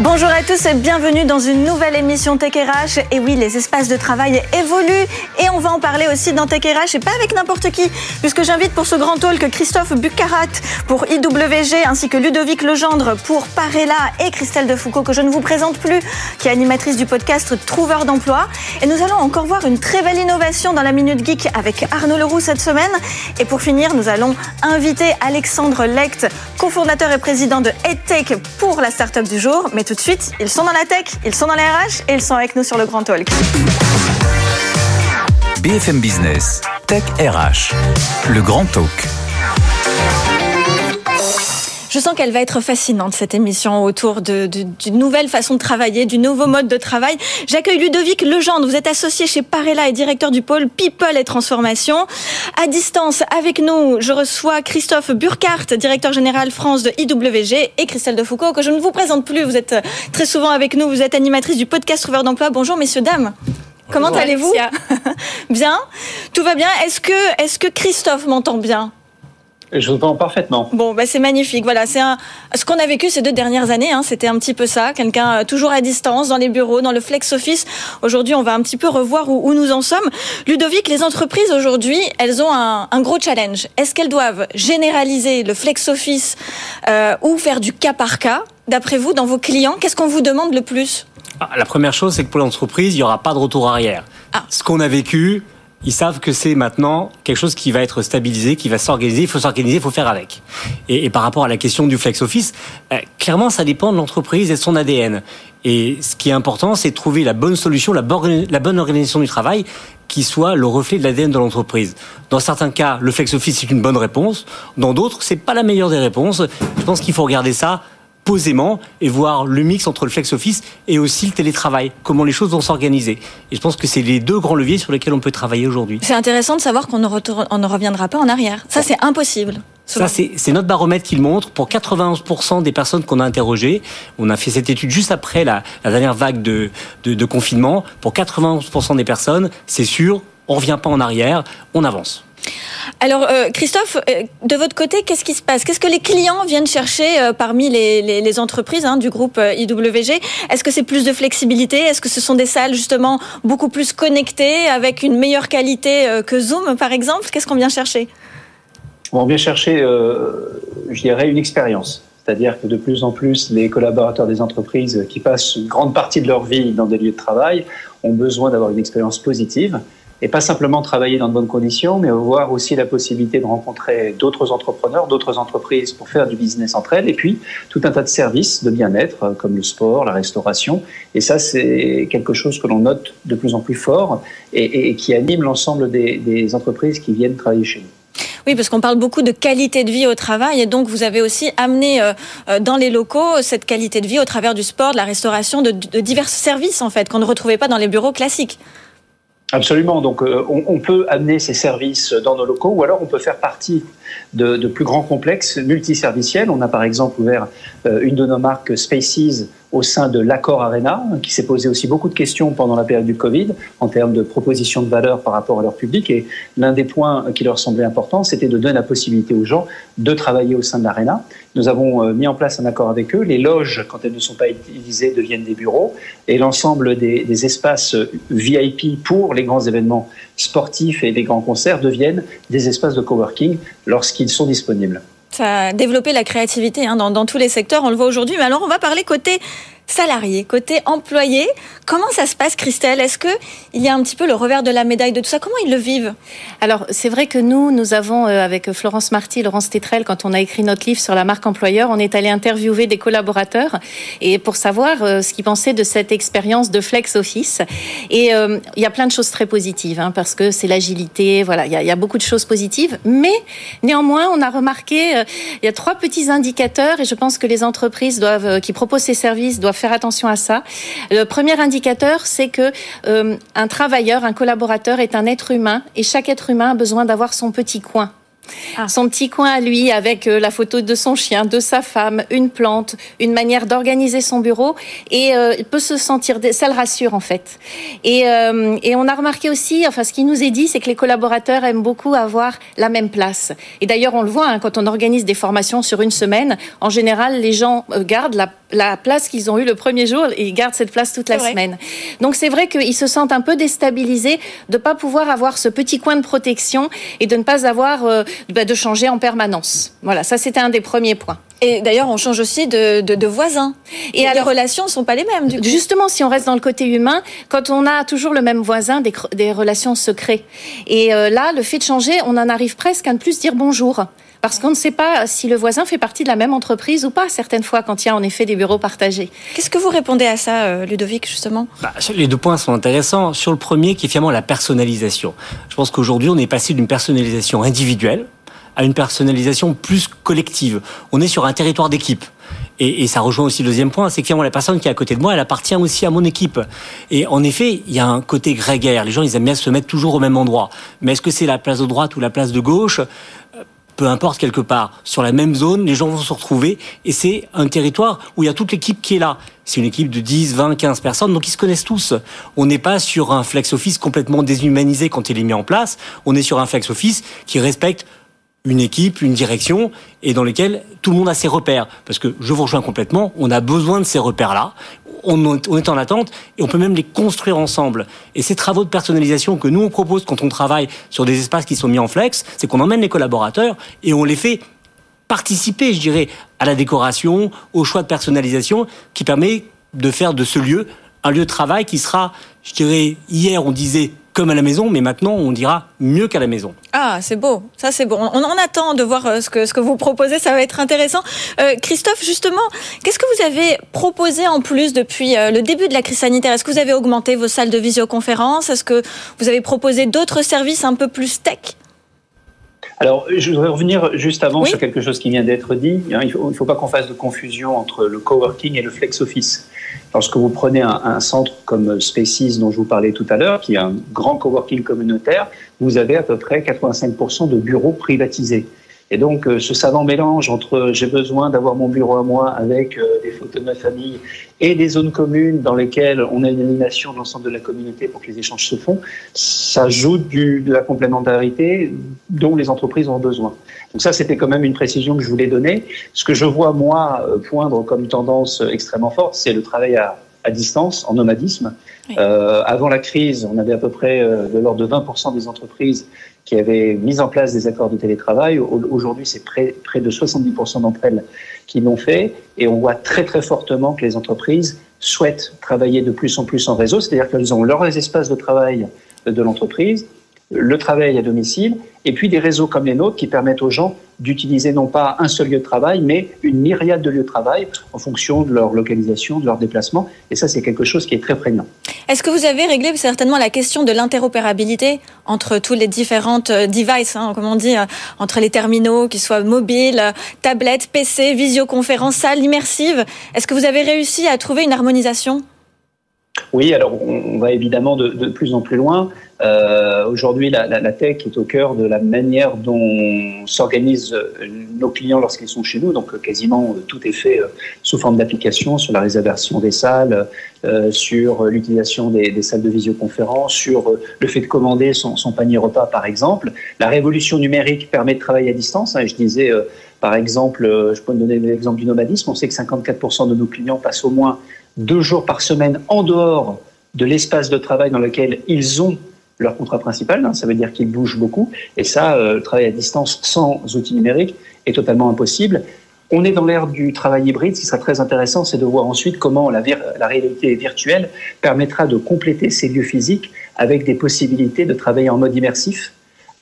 Bonjour à tous et bienvenue dans une nouvelle émission Tech RH. Et oui, les espaces de travail évoluent et on va en parler aussi dans Tech RH et pas avec n'importe qui, puisque j'invite pour ce grand talk Christophe Bucarat pour IWG ainsi que Ludovic Legendre pour Parella et Christelle Defoucault que je ne vous présente plus, qui est animatrice du podcast Trouveur d'emploi. Et nous allons encore voir une très belle innovation dans la Minute Geek avec Arnaud Leroux cette semaine. Et pour finir, nous allons inviter Alexandre Lecht, cofondateur et président de EdTech pour la startup du jour. Mais tout de suite, ils sont dans la tech, ils sont dans les RH et ils sont avec nous sur le Grand Talk. BFM Business, Tech RH, le Grand Talk. Je sens qu'elle va être fascinante, cette émission, autour d'une nouvelle façon de travailler, du nouveau mode de travail. J'accueille Ludovic Legendre. Vous êtes associé chez Parella et directeur du pôle People et Transformation. À distance, avec nous, je reçois Christophe Burkhardt, directeur général France de IWG, et Christelle Defoucault, que je ne vous présente plus. Vous êtes très souvent avec nous. Vous êtes animatrice du podcast Trouveur d'emploi. Bonjour, messieurs, dames. Comment allez-vous Bien Tout va bien Est-ce que, est -ce que Christophe m'entend bien? Je vous entends parfaitement. Bon, bah c'est magnifique. Voilà, c'est un... ce qu'on a vécu ces deux dernières années. Hein, C'était un petit peu ça. Quelqu'un euh, toujours à distance, dans les bureaux, dans le flex office. Aujourd'hui, on va un petit peu revoir où, nous en sommes. Ludovic, les entreprises aujourd'hui, elles ont un, un gros challenge. Est-ce qu'elles doivent généraliser le flex office euh, ou faire du cas par cas? D'après vous, dans vos clients, qu'est-ce qu'on vous demande le plus? Ah, La première chose, c'est que pour l'entreprise, il n'y aura pas de retour arrière. Ah. Ce qu'on a vécu, ils savent que c'est maintenant quelque chose qui va être stabilisé, qui va s'organiser. Il faut s'organiser, il faut faire avec. Et, par rapport à la question du flex office, euh, clairement, ça dépend de l'entreprise et de son ADN. Et ce qui est important, c'est de trouver la bonne solution, la bonne, la bonne organisation du travail qui soit le reflet de l'ADN de l'entreprise. Dans certains cas, le flex office est une bonne réponse. Dans d'autres, c'est pas la meilleure des réponses. Je pense qu'il faut regarder ça posément et voir le mix entre le flex office et aussi le télétravail, comment les choses vont s'organiser. Et je pense que c'est les deux grands leviers sur lesquels on peut travailler aujourd'hui. C'est intéressant de savoir qu'on ne, ne reviendra pas en arrière. Ça, c'est impossible. Ça, c'est notre baromètre qui le montre. Pour 91% des personnes qu'on a interrogées, on a fait cette étude juste après la, dernière vague de, de, de confinement. Pour 91% des personnes, c'est sûr, on ne revient pas en arrière, on avance. Alors, euh, Christophe, euh, de votre côté, qu'est-ce qui se passe? Qu'est-ce que les clients viennent chercher euh, parmi les, entreprises hein, du groupe IWG Est-ce que c'est plus de flexibilité? Est-ce que ce sont des salles justement beaucoup plus connectées, avec une meilleure qualité que Zoom, par exemple? Qu'est-ce qu'on vient chercher? On vient chercher, je dirais, une expérience. C'est-à-dire que de plus en plus, les collaborateurs des entreprises qui passent une grande partie de leur vie dans des lieux de travail ont besoin d'avoir une expérience positive et pas simplement travailler dans de bonnes conditions, mais avoir aussi la possibilité de rencontrer d'autres entrepreneurs, d'autres entreprises pour faire du business entre elles, et puis tout un tas de services de bien-être euh, comme le sport, la restauration. Et ça, c'est quelque chose que l'on note de plus en plus fort et, qui anime l'ensemble des, entreprises qui viennent travailler chez nous. Oui, parce qu'on parle beaucoup de qualité de vie au travail et donc vous avez aussi amené euh, euh, dans les locaux cette qualité de vie au travers du sport, de la restauration, de divers services en fait qu'on ne retrouvait pas dans les bureaux classiques. Absolument. Donc, euh, on, peut amener ces services dans nos locaux ou alors on peut faire partie de, plus grands complexes multiserviciels. On a par exemple ouvert euh, une de nos marques Spaces au sein de l'Accord Arena, qui s'est posé aussi beaucoup de questions pendant la période du Covid en termes de propositions de valeur par rapport à leur public. Et l'un des points qui leur semblait important, c'était de donner la possibilité aux gens de travailler au sein de l'Arena. Nous avons euh, mis en place un accord avec eux. Les loges, quand elles ne sont pas utilisées, deviennent des bureaux. Et l'ensemble des, des espaces VIP pour les grands événements sportifs et les grands concerts deviennent des espaces de coworking lorsqu'ils sont disponibles. Ça a développé la créativité hein, dans, dans, tous les secteurs, on le voit aujourd'hui. Mais alors, on va parler côté salarié, côté employé. Comment ça se passe, Christelle? Est-ce que il y a un petit peu le revers de la médaille de tout ça? Comment ils le vivent? Alors, c'est vrai que nous, nous avons, euh, avec Florence Marty, Laurence Tétrel, quand on a écrit notre livre sur la marque employeur, on est allé interviewer des collaborateurs et pour savoir euh, ce qu'ils pensaient de cette expérience de flex office. Et euh, il y a plein de choses très positives, hein, parce que c'est l'agilité, voilà, il y, a, beaucoup de choses positives. Mais néanmoins, on a remarqué, il y a trois petits indicateurs et je pense que les entreprises qui proposent ces services doivent faire attention à ça. Le premier indicateur, c'est que euh, un travailleur, un collaborateur est un être humain et chaque être humain a besoin d'avoir son petit coin Ah. Son petit coin à lui avec euh, la photo de son chien, de sa femme, une plante, une manière d'organiser son bureau et euh, il peut se sentir, ça le rassure en fait. Et, euh, et on a remarqué aussi, enfin ce qui nous est dit, c'est que les collaborateurs aiment beaucoup avoir la même place. Et d'ailleurs on le voit hein, quand on organise des formations sur une semaine, en général les gens gardent la, la place qu'ils ont eue le premier jour et ils gardent cette place toute la semaine. Donc c'est vrai qu'ils se sentent un peu déstabilisés de pas pouvoir avoir ce petit coin de protection et de ne pas avoir de changer en permanence. Voilà, ça c'était un des premiers points. Et d'ailleurs, on change aussi de, voisins. Et, les relations ne sont pas les mêmes. Du Justement, si on reste dans le côté humain, quand on a toujours le même voisin, des, relations se créent. Et euh, là, le fait de changer, on en arrive presque à ne plus dire bonjour. Parce qu'on ne sait pas si le voisin fait partie de la même entreprise ou pas, certaines fois, quand il y a en effet des bureaux partagés. Qu'est-ce que vous répondez à ça, euh, Ludovic, justement? Bah, Les deux points sont intéressants. Sur le premier, qui est finalement la personnalisation. Je pense qu'aujourd'hui, on est passé d'une personnalisation individuelle, à une personnalisation plus collective. On est sur un territoire d'équipe. Et, et, ça rejoint aussi le deuxième point, c'est que la personne qui est à côté de moi, elle appartient aussi à mon équipe. Et en effet, il y a un côté grégaire. Les gens, ils aiment bien se mettre toujours au même endroit. Mais est-ce que c'est la place de droite ou la place de gauche? Peu importe quelque part, sur la même zone, les gens vont se retrouver et c'est un territoire où il y a toute l'équipe qui est là. C'est une équipe de 10, 20, 15 personnes, donc ils se connaissent tous. On n'est pas sur un flex office complètement déshumanisé quand il est mis en place, on est sur un flex office qui respecte une équipe, une direction, et dans lesquelles tout le monde a ses repères. Parce que je vous rejoins complètement, on a besoin de ces repères-là. On, est en attente et on peut même les construire ensemble. Et ces travaux de personnalisation que nous on propose quand on travaille sur des espaces qui sont mis en flex, c'est qu'on emmène les collaborateurs et on les fait participer, je dirais, à la décoration, au choix de personnalisation qui permet de faire de ce lieu un lieu de travail qui sera, je dirais, hier on disait comme à la maison, mais maintenant on dira mieux qu'à la maison. Ah, c'est beau, ça c'est beau. On en attend de voir euh, ce que, ce que vous proposez, ça va être intéressant. Euh, Christophe, justement, qu'est-ce que vous avez proposé en plus depuis euh, le début de la crise sanitaire? Est-ce que vous avez augmenté vos salles de visioconférence? Est-ce que vous avez proposé d'autres services un peu plus tech? Alors, je voudrais revenir juste avant sur quelque chose qui vient d'être dit. Hein, il ne faut, pas qu'on fasse de confusion entre le coworking et le flex office. Lorsque vous prenez un, centre comme Spaces dont je vous parlais tout à l'heure, qui est un grand coworking communautaire, vous avez à peu près 85% de bureaux privatisés. Et donc, euh, ce savant mélange entre j'ai besoin d'avoir mon bureau à moi avec euh, des photos de ma famille et des zones communes dans lesquelles on a une animation de l'ensemble de la communauté pour que les échanges se font, ça ajoute du, de la complémentarité dont les entreprises ont besoin. Donc ça, c'était quand même une précision que je voulais donner. Ce que je vois, moi, euh, poindre comme tendance extrêmement forte, c'est le travail à, à distance, en nomadisme. Euh, avant la crise, on avait à peu près de l'ordre de 20% des entreprises qui avaient mis en place des accords de télétravail. Aujourd'hui, c'est près, de 70% d'entre elles qui l'ont fait. Et on voit très très fortement que les entreprises souhaitent travailler de plus en plus en réseau, c'est-à-dire qu'elles ont leurs espaces de travail de l'entreprise, le travail à domicile, et puis des réseaux comme les nôtres qui permettent aux gens d'utiliser non pas un seul lieu de travail, mais une myriade de lieux de travail en fonction de leur localisation, de leur déplacement. Et ça, c'est quelque chose qui est très prégnant. Est-ce que vous avez réglé certainement la question de l'interopérabilité entre tous les différentes euh, devices, hein, comme on dit, euh, entre les terminaux, qu'ils soient mobiles, tablettes, PC, visioconférences, salles immersives? Est-ce que vous avez réussi à trouver une harmonisation? Oui, alors on va évidemment de, de plus en plus loin. Euh, Aujourd'hui, la, tech est au cœur de la manière dont s'organisent euh, nos clients lorsqu'ils sont chez nous. Donc, euh, quasiment tout est fait sous forme d'application sur la réservation des salles, sur l'utilisation des, salles de visioconférence, sur le fait de commander son, panier repas, par exemple. La révolution numérique permet de travailler à distance. Hein, je disais, par exemple, je peux donner l'exemple du nomadisme. On sait que 54% de nos clients passent au moins deux jours par semaine en dehors de l'espace de travail dans lequel ils ont leur contrat principal. Hein, ça veut dire qu'ils bougent beaucoup. Et ça, euh, le travail à distance sans outils numériques est totalement impossible. On est dans l'ère du travail hybride. Ce qui sera très intéressant, c'est de voir ensuite comment la, la réalité virtuelle permettra de compléter ces lieux physiques avec des possibilités de travailler en mode immersif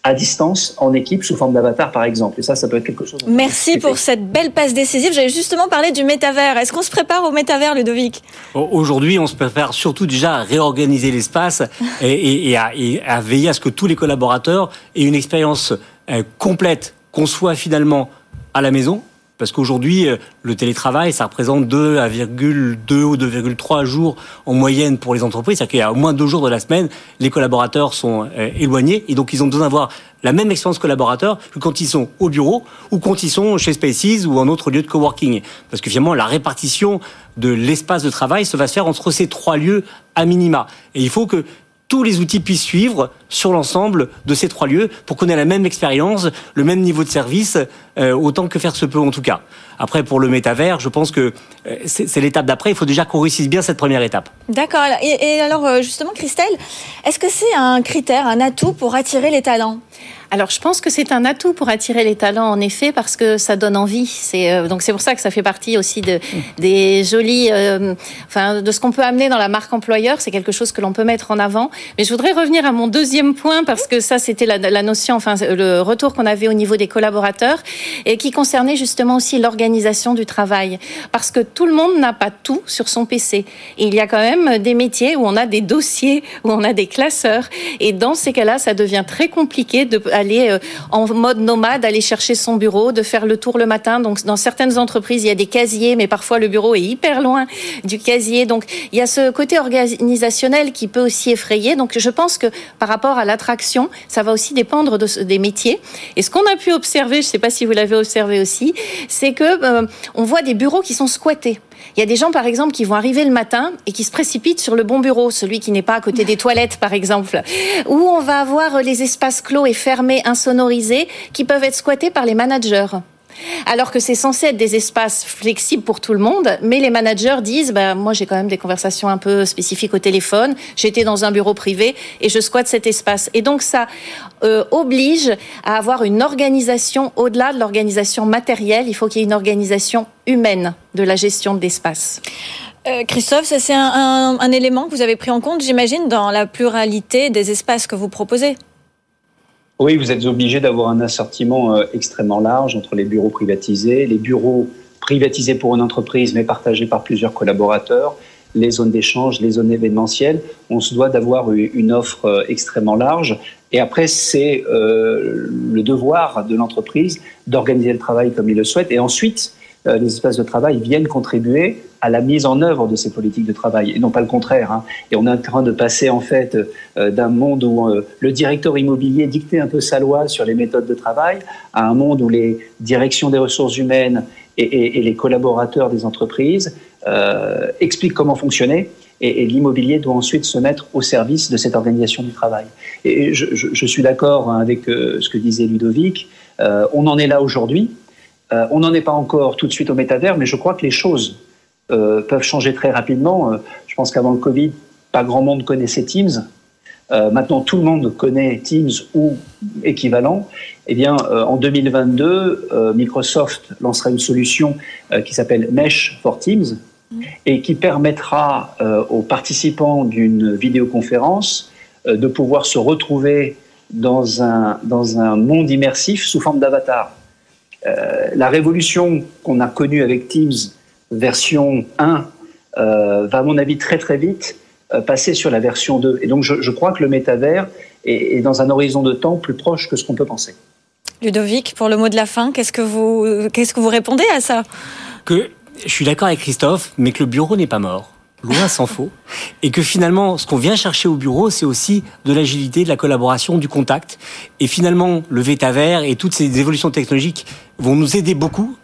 à distance, en équipe, sous forme d'avatar, par exemple. Et ça, ça peut être quelque chose. Merci pour cette belle passe décisive. J'avais justement parlé du métavers. Est-ce qu'on se prépare au métavers, Ludovic? Aujourd'hui, on se prépare surtout déjà à réorganiser l'espace et, et, à, et, à, veiller à ce que tous les collaborateurs aient une expérience euh, complète, qu'on soit finalement à la maison, Parce qu'aujourd'hui, euh, le télétravail, ça représente 2,2 ou 2,3 jours en moyenne pour les entreprises. C'est-à-dire qu'il y a au moins deux jours de la semaine, les collaborateurs sont euh, éloignés et donc ils ont besoin d'avoir la même expérience collaborateur que quand ils sont au bureau ou quand ils sont chez Spaces ou en autre lieu de coworking. Parce que finalement, la répartition de l'espace de travail se va se faire entre ces trois lieux à minima. Et il faut que tous les outils puissent suivre sur l'ensemble de ces trois lieux pour qu'on ait la même expérience, le même niveau de service, euh, autant que faire se peut en tout cas. Après, pour le métavers, je pense que euh, c'est l'étape d'après. Il faut déjà qu'on réussisse bien cette première étape. D'accord. Et, alors, euh, justement, Christelle, est-ce que c'est un critère, un atout pour attirer les talents? Alors, je pense que c'est un atout pour attirer les talents, en effet, parce que ça donne envie. C'est euh, donc c'est pour ça que ça fait partie aussi de des jolis, euh, enfin, de ce qu'on peut amener dans la marque employeur. C'est quelque chose que l'on peut mettre en avant. Mais je voudrais revenir à mon deuxième point parce que ça, c'était la, notion, enfin, le retour qu'on avait au niveau des collaborateurs et qui concernait justement aussi l'organisation du travail, parce que tout le monde n'a pas tout sur son PC. Il y a quand même des métiers où on a des dossiers, où on a des classeurs, et dans ces cas-là, ça devient très compliqué de euh, en mode nomade, aller chercher son bureau, de faire le tour le matin. Donc, dans certaines entreprises, il y a des casiers, mais parfois le bureau est hyper loin du casier. Donc, il y a ce côté organisationnel qui peut aussi effrayer. Donc, je pense que par rapport à l'attraction, ça va aussi dépendre de, des métiers. Et ce qu'on a pu observer, je ne sais pas si vous l'avez observé aussi, c'est que euh, on voit des bureaux qui sont squattés. Il y a des gens, par exemple, qui vont arriver le matin et qui se précipitent sur le bon bureau, celui qui n'est pas à côté des toilettes, par exemple, où on va avoir les espaces clos et fermés, insonorisés, qui peuvent être squattés par les managers. Alors que c'est censé être des espaces flexibles pour tout le monde, mais les managers disent bah, Moi, j'ai quand même des conversations un peu spécifiques au téléphone, j'étais dans un bureau privé et je squatte cet espace. Et donc, ça euh, oblige à avoir une organisation au-delà de l'organisation matérielle. Il faut qu'il y ait une organisation humaine de la gestion de l'espace. Euh, Christophe, c'est un élément que vous avez pris en compte, j'imagine, dans la pluralité des espaces que vous proposez? Oui, vous êtes obligé d'avoir un assortiment euh, extrêmement large entre les bureaux privatisés, les bureaux privatisés pour une entreprise mais partagés par plusieurs collaborateurs, les zones d'échange, les zones événementielles. On se doit d'avoir une offre euh, extrêmement large. Et après, c'est euh, le devoir de l'entreprise d'organiser le travail comme il le souhaite. Et ensuite, les espaces de travail viennent contribuer à la mise en œuvre de ces politiques de travail et non pas le contraire. Hein. Et on est en train de passer en fait euh, d'un monde où euh, le directeur immobilier dictait un peu sa loi sur les méthodes de travail à un monde où les directions des ressources humaines et, les collaborateurs des entreprises euh, expliquent comment fonctionner et, l'immobilier doit ensuite se mettre au service de cette organisation du travail. Et je, suis d'accord hein, avec ce que disait Ludovic. Euh, on en est là aujourd'hui. Euh, on n'en est pas encore tout de suite au métavers, mais je crois que les choses euh, peuvent changer très rapidement. Euh, je pense qu'avant le Covid, pas grand monde connaissait Teams. Maintenant, tout le monde connaît Teams ou équivalent. Eh bien, en 2022, Microsoft lancera une solution qui s'appelle Mesh for Teams et qui permettra aux participants d'une vidéoconférence de pouvoir se retrouver dans un, dans un monde immersif sous forme d'avatar. Euh, la révolution qu'on a connue avec Teams version 1 euh, va, à mon avis, très très vite euh, passer sur la version 2. Et donc, je, je crois que le métavers est, est, dans un horizon de temps plus proche que ce qu'on peut penser. Ludovic, pour le mot de la fin, qu'est-ce que vous, qu'est-ce que vous répondez à ça? Que je suis d'accord avec Christophe, mais que le bureau n'est pas mort loin s'en faut, et que finalement, ce qu'on vient chercher au bureau, c'est aussi de l'agilité, de la collaboration, du contact. Et finalement, le Vétavers et toutes ces évolutions technologiques vont nous aider beaucoup,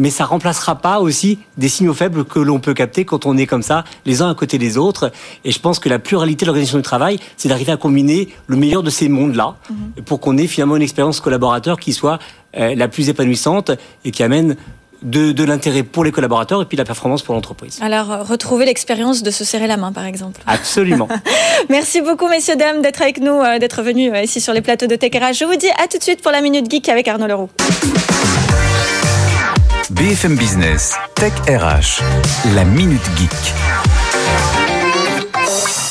mais ça remplacera pas aussi des signaux faibles que l'on peut capter quand on est comme ça, les uns à côté des autres. Et je pense que la pluralité de l'organisation du travail, c'est d'arriver à combiner le meilleur de ces mondes-là, -hmm. pour qu'on ait finalement une expérience collaborateur qui soit euh, la plus épanouissante et qui amène de, de l'intérêt pour les collaborateurs et puis la performance pour l'entreprise. Alors, retrouver l'expérience de se serrer la main, par exemple. Absolument. Merci beaucoup, messieurs, dames, d'être avec nous, euh, d'être venus euh, ici sur les plateaux de TechRH. Je vous dis à tout de suite pour la Minute Geek avec Arnaud Leroux. BFM Business, Tech RH, la Minute Geek.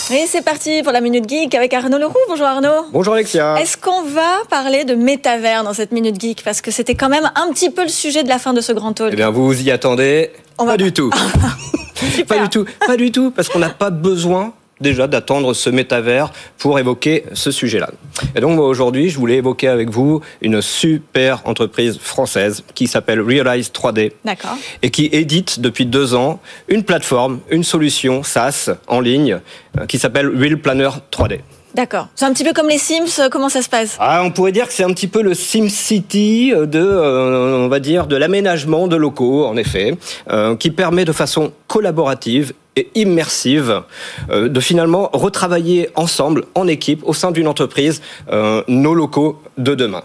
Et c'est parti pour la Minute Geek avec Arnaud Leroux. Bonjour Arnaud. Bonjour Alexia. Est-ce qu'on va parler de métavers dans cette Minute Geek? Parce que c'était quand même un petit peu le sujet de la fin de ce grand talk. Eh bien, vous vous y attendez On Pas va du tout. pas du tout. Pas du tout. Parce qu'on n'a pas besoin déjà d'attendre ce métavers pour évoquer ce sujet-là. Et donc aujourd'hui, je voulais évoquer avec vous une super entreprise française qui s'appelle Realize 3D et qui édite depuis deux ans une plateforme, une solution SaaS en ligne euh, qui s'appelle Real Planner 3D. D'accord. C'est un petit peu comme les Sims, euh, comment ça se passe? Ah, On pourrait dire que c'est un petit peu le Sim City euh, de, on va dire, de l'aménagement de locaux, en effet, qui permet de façon collaborative et immersive euh, de finalement retravailler ensemble, en équipe, au sein d'une entreprise, euh, nos locaux de demain.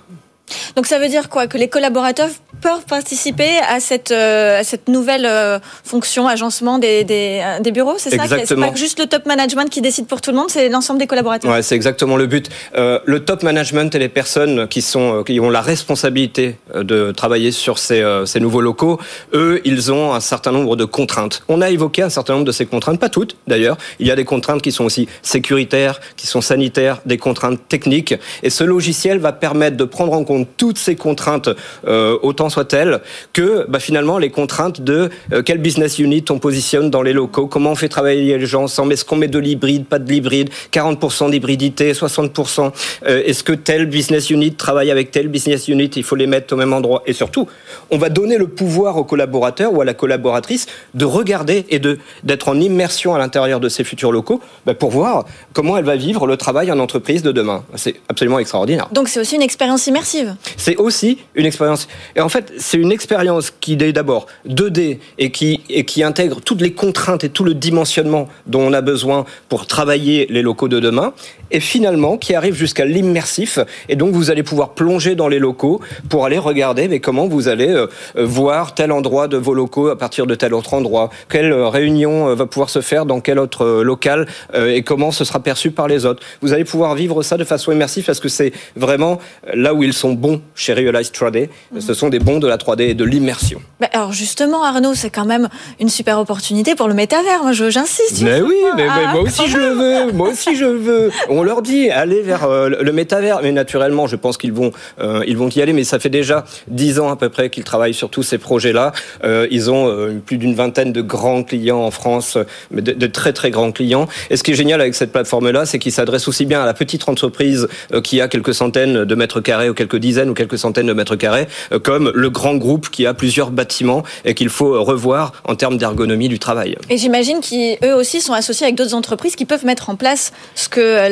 Donc ça veut dire quoi? Que les collaborateurs peuvent participer à cette, euh, à cette nouvelle euh, fonction, agencement des, des, euh, des bureaux, c'est ça? C'est pas juste le top management qui décide pour tout le monde, c'est l'ensemble des collaborateurs? Ouais, c'est exactement le but. le top management et les personnes qui, sont, qui ont la responsabilité de travailler sur ces, ces nouveaux locaux, eux, ils ont un certain nombre de contraintes. On a évoqué un certain nombre de ces contraintes, pas toutes d'ailleurs. Il y a des contraintes qui sont aussi sécuritaires, qui sont sanitaires, des contraintes techniques. Et ce logiciel va permettre de prendre en compte toutes ces contraintes, euh, autant soient-elles, que bah, finalement les contraintes de euh, quel business unit on positionne dans les locaux, comment on fait travailler les gens ensemble, est-ce qu'on met de l'hybride, pas de l'hybride, 40% d'hybridité, 60%, euh, est-ce que tel business unit travaille avec tel business unit, il faut les mettre au même endroit, et surtout, on va donner le pouvoir au collaborateur ou à la collaboratrice de regarder et d'être en immersion à l'intérieur de ces futurs locaux bah, pour voir comment elle va vivre le travail en entreprise de demain. C'est absolument extraordinaire. Donc c'est aussi une expérience immersive. C'est aussi une expérience. Et en fait, c'est une expérience qui est d'abord 2D et qui, et qui intègre toutes les contraintes et tout le dimensionnement dont on a besoin pour travailler les locaux de demain. Et finalement, qui arrive jusqu'à l'immersif. Et donc, vous allez pouvoir plonger dans les locaux pour aller regarder mais comment vous allez euh, euh, voir tel endroit de vos locaux à partir de tel autre endroit. Quelle euh, réunion va pouvoir se faire dans quel autre local et comment ce sera perçu par les autres. Vous allez pouvoir vivre ça de façon immersive parce que c'est vraiment là où ils sont bons chez Realize 3D. Mhm. Ce sont des bons de la 3D et de l'immersion. Bah, alors justement, Arnaud, c'est quand même une super opportunité pour le métavers. Moi, j'insiste. Mais oui, mais, moi aussi je le veux. Moi aussi je le veux. On leur dit allez vers euh, le métavers, mais naturellement, je pense qu'ils vont, euh, ils vont y aller. Mais ça fait déjà dix ans à peu près qu'ils travaillent sur tous ces projets-là. Euh, ils ont plus d'une vingtaine de grands clients en France, de, de, très très grands clients. Et ce qui est génial avec cette plateforme-là, c'est qu'ils s'adressent aussi bien à la petite entreprise qui a quelques centaines de mètres carrés ou quelques dizaines ou quelques centaines de mètres carrés, comme le grand groupe qui a plusieurs bâtiments et qu'il faut revoir en termes d'ergonomie du travail. Et j'imagine qu'eux aussi sont associés avec d'autres entreprises qui peuvent mettre en place ce que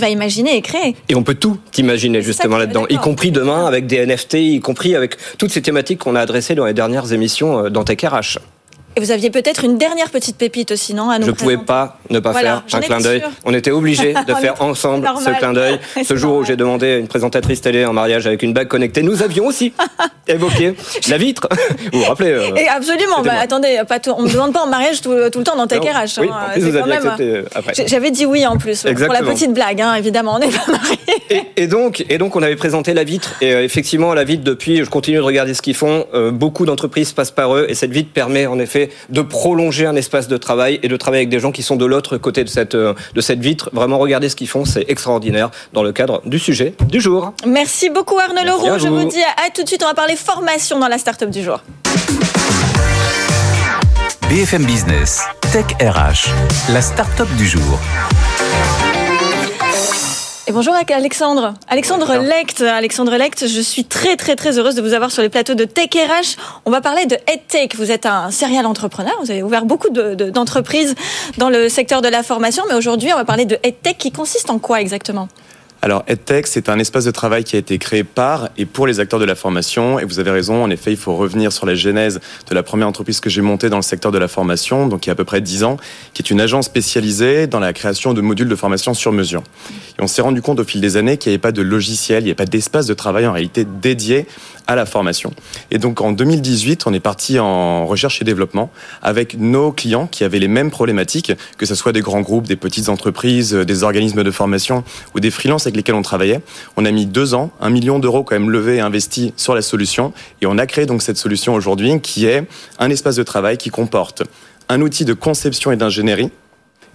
va imaginer et créer. Et on peut tout imaginer justement là-dedans, y compris demain avec des NFT, y compris avec toutes ces thématiques qu'on a adressées dans les dernières émissions euh, dans Tech RH. Et vous aviez peut-être une dernière petite pépite aussi, non Je ne pouvais pas ne pas faire un clin d'œil. On était obligés de faire ensemble ce clin d'œil. Ce jour où j'ai demandé à une présentatrice télé en mariage avec une bague connectée, nous avions aussi évoqué la vitre. vous vous rappelez euh, Et Absolument. Bah, attendez, pas on ne me demande pas en mariage tout, le temps dans Tech RH. Oui, hein. vous aviez accepté euh, après. J'avais dit oui en plus. Pour la petite blague, hein, évidemment. On n'est pas mariés. Et, donc, et donc, on avait présenté la vitre. Et euh, effectivement, la vitre, depuis, je continue de regarder ce qu'ils font. beaucoup d'entreprises passent par eux. Et cette vitre permet en effet de de prolonger un espace de travail et de travailler avec des gens qui sont de l'autre côté de cette, euh, de cette vitre. Vraiment, regardez ce qu'ils font, c'est extraordinaire dans le cadre du sujet du jour. Merci beaucoup Arnaud Leroux. Je vous dis à tout de suite, on va parler formation dans la start-up du jour. BFM Business, Tech RH, la start-up du jour bonjour Alexandre. Alexandre Lecht. Alexandre Lecht, je suis très très très heureuse de vous avoir sur les plateaux de Tech RH. On va parler de EdTech. Vous êtes un serial entrepreneur. Vous avez ouvert beaucoup d'entreprises dans le secteur de la formation. Mais aujourd'hui, on va parler de EdTech qui consiste en quoi exactement? Alors, EdTech, c'est un espace de travail qui a été créé par et pour les acteurs de la formation. Et vous avez raison, en effet, il faut revenir sur la genèse de la première entreprise que j'ai montée dans le secteur de la formation, donc il y a à peu près 10 ans, qui est une agence spécialisée dans la création de modules de formation sur mesure. Et on s'est rendu compte au fil des années qu'il n'y avait pas de logiciel, il n'y avait pas d'espace de travail en réalité dédié à la formation. Et donc en 2018, on est parti en recherche et développement avec nos clients qui avaient les mêmes problématiques, que ce soit des grands groupes, des petites entreprises, des organismes de formation ou des freelances avec lesquels on travaillait. On a mis deux ans, un million d'euros quand même levé et investi sur la solution. Et on a créé donc cette solution aujourd'hui qui est un espace de travail qui comporte un outil de conception et d'ingénierie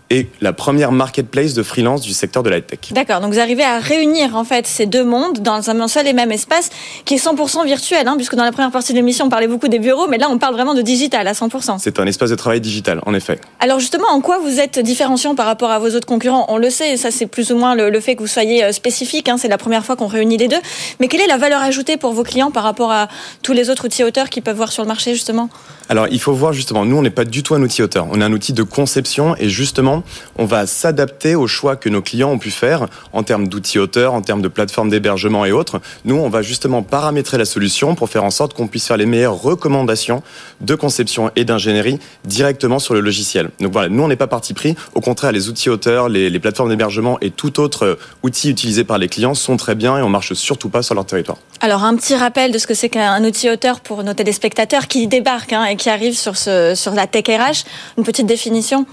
est la première marketplace de freelance du secteur de la tech. D'accord, donc vous arrivez à réunir en fait ces deux mondes dans un seul et même espace qui est 100% virtuel, hein, puisque dans la première partie de l'émission on parlait beaucoup des bureaux, mais là on parle vraiment de digital à 100%. C'est un espace de travail digital, en effet. Alors justement, en quoi vous êtes différenciant par rapport à vos autres concurrents? On le sait, ça c'est plus ou moins le, fait que vous soyez euh, spécifique, hein, c'est la première fois qu'on réunit les deux, mais quelle est la valeur ajoutée pour vos clients par rapport à tous les autres outils auteurs qu'ils peuvent voir sur le marché justement? Alors, il faut voir justement, nous, on n'est pas du tout un outil auteur. On est un outil de conception et justement, on va s'adapter aux choix que nos clients ont pu faire en termes d'outils auteurs, en termes de plateformes d'hébergement et autres. Nous, on va justement paramétrer la solution pour faire en sorte qu'on puisse faire les meilleures recommandations de conception et d'ingénierie directement sur le logiciel. Donc voilà, nous, on n'est pas parti pris. Au contraire, les outils auteurs, les, plateformes d'hébergement et tout autre outil utilisé par les clients sont très bien et on marche surtout pas sur leur territoire. Alors, un petit rappel de ce que c'est qu'un outil auteur pour nos téléspectateurs qui débarquent hein, qui arrive sur, la Tech RH Une petite définition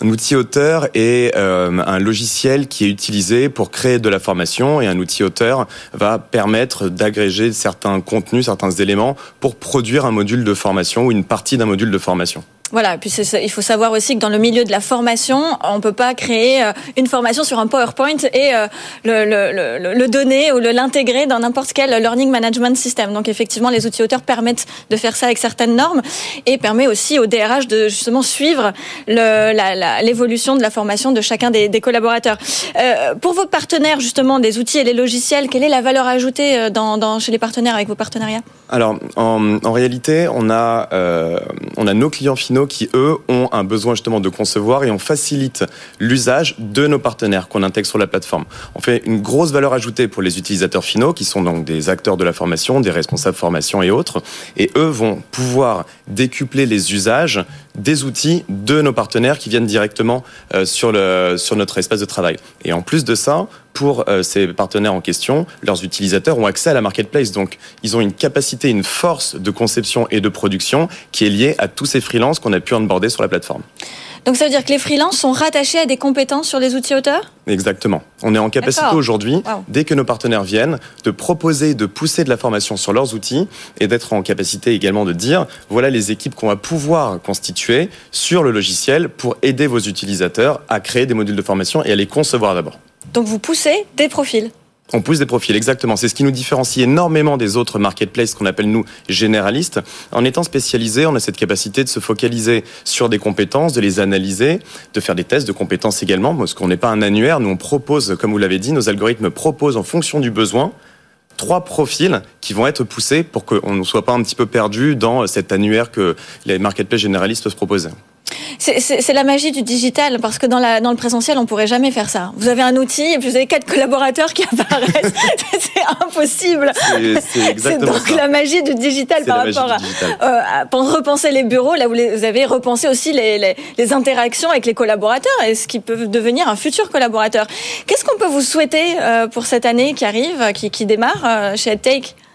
un outil auteur est euh, un logiciel qui est utilisé pour créer de la formation et un outil auteur va permettre d'agréger certains contenus, certains éléments pour produire un module de formation ou une partie d'un module de formation. Voilà, puis il faut savoir aussi que dans le milieu de la formation, on peut pas créer euh, une formation sur un PowerPoint et euh, le, le, le, donner ou l'intégrer dans n'importe quel learning management system. Donc effectivement, les outils auteurs permettent de faire ça avec certaines normes et permet aussi au DRH de justement suivre l'évolution de la formation de chacun des, des collaborateurs. Euh, pour vos partenaires justement des outils et les logiciels, quelle est la valeur ajoutée euh, dans, dans chez les partenaires avec vos partenariats? Alors en, en, réalité, on a on a nos clients finaux qui, eux, ont un besoin justement de concevoir et on facilite l'usage de nos partenaires qu'on intègre sur la plateforme. On fait une grosse valeur ajoutée pour les utilisateurs finaux, qui sont donc des acteurs de la formation, des responsables formation et autres, et eux vont pouvoir décupler les usages des outils de nos partenaires qui viennent directement euh, sur, le, sur notre espace de travail. Et en plus de ça, pour euh, ces partenaires en question, leurs utilisateurs ont accès à la marketplace. Donc, ils ont une capacité, une force de conception et de production qui est liée à tous ces freelances qu'on a pu onboarder sur la plateforme. Donc ça veut dire que les freelances sont rattachés à des compétences sur les outils auteurs? Exactement. On est en capacité aujourd'hui, dès que nos partenaires viennent, de proposer, de pousser de la formation sur leurs outils et d'être en capacité également de dire, voilà les équipes qu'on va pouvoir constituer sur le logiciel pour aider vos utilisateurs à créer des modules de formation et à les concevoir d'abord. Donc vous poussez des profils on pousse des profils, exactement. C'est ce qui nous différencie énormément des autres marketplaces qu'on appelle nous généralistes. En étant spécialisés, on a cette capacité de se focaliser sur des compétences, de les analyser, de faire des tests de compétences également, parce qu'on n'est pas un annuaire. Nous, on propose, comme vous l'avez dit, nos algorithmes proposent en fonction du besoin trois profils qui vont être poussés pour qu'on ne soit pas un petit peu perdu dans cet annuaire que les marketplaces généralistes peuvent proposer. C'est la magie du digital, parce que dans, la, dans le présentiel, on pourrait jamais faire ça. Vous avez un outil et puis vous avez quatre collaborateurs qui apparaissent. c'est impossible. C'est donc la magie du digital par rapport à, euh, à, repenser les bureaux. Là, vous avez repensé aussi les, les, les, interactions avec les collaborateurs et ce qui peut devenir un futur collaborateur. Qu'est-ce qu'on peut vous souhaiter euh, pour cette année qui arrive, qui, qui démarre euh, chez EdTake euh,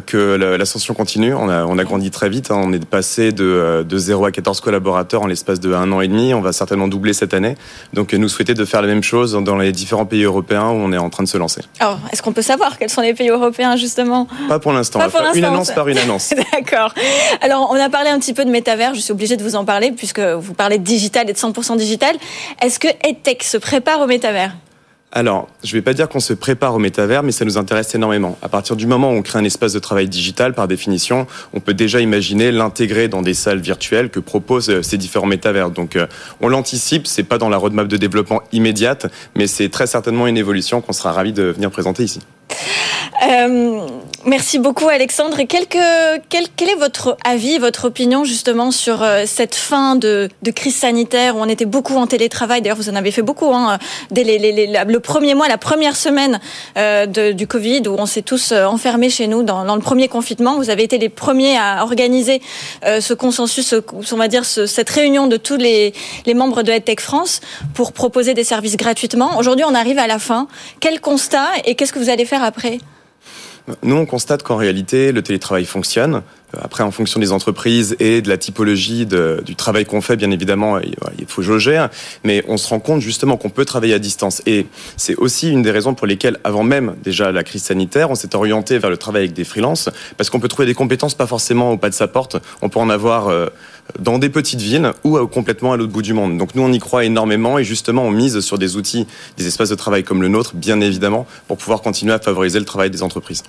que l'ascension continue. On a, on a grandi très vite. Hein. On est passé de, euh, de 0 à 14 collaborateurs en l'espace de un an et demi. On va certainement doubler cette année. Donc, nous souhaiter de faire la même chose dans les différents pays européens où on est en train de se lancer. Alors, est-ce qu'on peut savoir quels sont les pays européens, justement? Pas pour l'instant. Une annonce par une annonce. D'accord. Alors, on a parlé un petit peu de métavers. Je suis obligée de vous en parler puisque vous parlez de digital et de 100% digital. Est-ce que EdTech se prépare au métavers? Alors, je ne vais pas dire qu'on se prépare au métavers, mais ça nous intéresse énormément. À partir du moment où on crée un espace de travail digital, par définition, on peut déjà imaginer l'intégrer dans des salles virtuelles que proposent euh, ces différents métavers. Donc, euh, on l'anticipe, c'est pas dans la roadmap de développement immédiate, mais c'est très certainement une évolution qu'on sera ravi de venir présenter ici. Euh, merci beaucoup Alexandre. Et quel, quel, est votre avis, votre opinion justement sur euh, cette fin de, de, crise sanitaire où on était beaucoup en télétravail? D'ailleurs, vous en avez fait beaucoup. Hein, dès les, les, le premier mois, la première semaine euh, de, du Covid, où on s'est tous euh, enfermés chez nous dans, dans, le premier confinement. Vous avez été les premiers à organiser euh, ce consensus, on va dire ce, cette réunion de tous les, les membres de EdTech France pour proposer des services gratuitement. Aujourd'hui, on arrive à la fin. Quel constat et qu'est-ce que vous allez faire après? Nous, on constate qu'en réalité, le télétravail fonctionne. Après, en fonction des entreprises et de la typologie du travail qu'on fait, bien évidemment, il faut jauger. Mais on se rend compte justement qu'on peut travailler à distance. Et c'est aussi une des raisons pour lesquelles, avant même déjà la crise sanitaire, on s'est orienté vers le travail avec des freelances, parce qu'on peut trouver des compétences pas forcément au pas de sa porte. On peut en avoir euh, dans des petites villes ou complètement à l'autre bout du monde. Donc nous, on y croit énormément et justement, on mise sur des outils, des espaces de travail comme le nôtre, bien évidemment, pour pouvoir continuer à favoriser le travail des entreprises.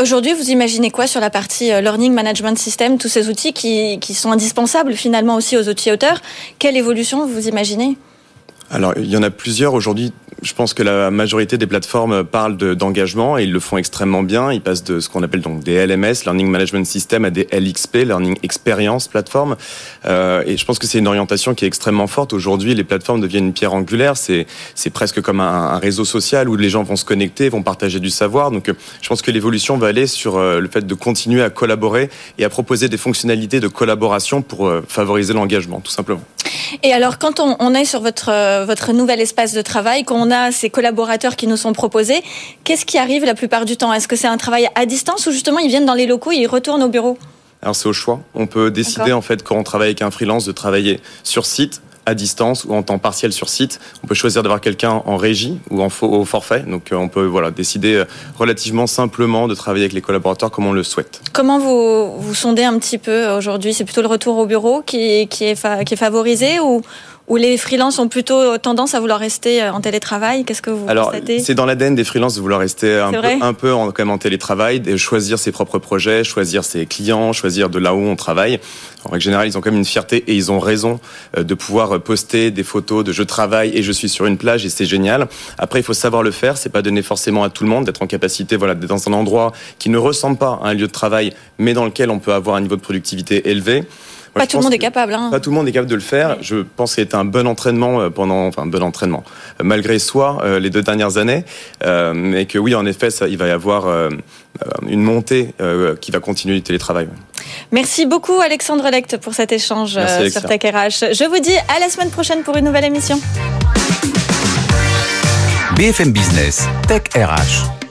Aujourd'hui, vous imaginez quoi sur la partie euh, Learning Management System, tous ces outils qui, qui sont indispensables finalement aussi aux outils auteurs? Quelle évolution vous imaginez? Alors, il y en a plusieurs aujourd'hui je pense que la majorité des plateformes parlent d'engagement et ils le font extrêmement bien. Ils passent de ce qu'on appelle donc des LMS, Learning Management System, à des LXP, Learning Experience Platform. Euh, et je pense que c'est une orientation qui est extrêmement forte. Aujourd'hui, les plateformes deviennent une pierre angulaire. C'est presque comme un, réseau social où les gens vont se connecter, vont partager du savoir. Donc, je pense que l'évolution va aller sur euh, le fait de continuer à collaborer et à proposer des fonctionnalités de collaboration pour euh, favoriser l'engagement, tout simplement. Et alors, quand on est sur votre, euh, votre nouvel espace de travail, quand on a ces collaborateurs qui nous sont proposés, qu'est-ce qui arrive la plupart du temps? Est-ce que c'est un travail à distance ou justement ils viennent dans les locaux et ils retournent au bureau? Alors c'est au choix. On peut décider en fait quand on travaille avec un freelance de travailler sur site à distance ou en temps partiel sur site. On peut choisir d'avoir quelqu'un en régie ou en au forfait. Donc euh, on peut voilà décider euh, relativement simplement de travailler avec les collaborateurs comme on le souhaite. Comment vous, vous sondez un petit peu aujourd'hui? C'est plutôt le retour au bureau qui, qui, est, qui est favorisé ou ou les freelances ont plutôt tendance à vouloir rester euh, en télétravail? Qu'est-ce que vous Alors, c'est dans l'ADN des freelances de vouloir rester un peu, un peu, en, quand même en télétravail, de choisir ses propres projets, choisir ses clients, choisir de là où on travaille. En règle générale, ils ont quand même une fierté et ils ont raison euh, de pouvoir poster des photos de je travaille et je suis sur une plage et c'est génial. Après, il faut savoir le faire. C'est pas donné forcément à tout le monde d'être en capacité, voilà, d'être dans un endroit qui ne ressemble pas à un lieu de travail, mais dans lequel on peut avoir un niveau de productivité élevé pas tout le monde est capable. Hein. Pas tout le monde est capable de le faire. Je pense qu'il a un bon entraînement euh, pendant, enfin, un bon entraînement, euh, malgré soi, euh, les deux dernières années. mais que oui, en effet, ça, il va y avoir une montée qui va continuer du télétravail. Merci beaucoup, Alexandre Lecte, pour cet échange sur Tech RH. Je vous dis à la semaine prochaine pour une nouvelle émission. BFM Business, Tech RH.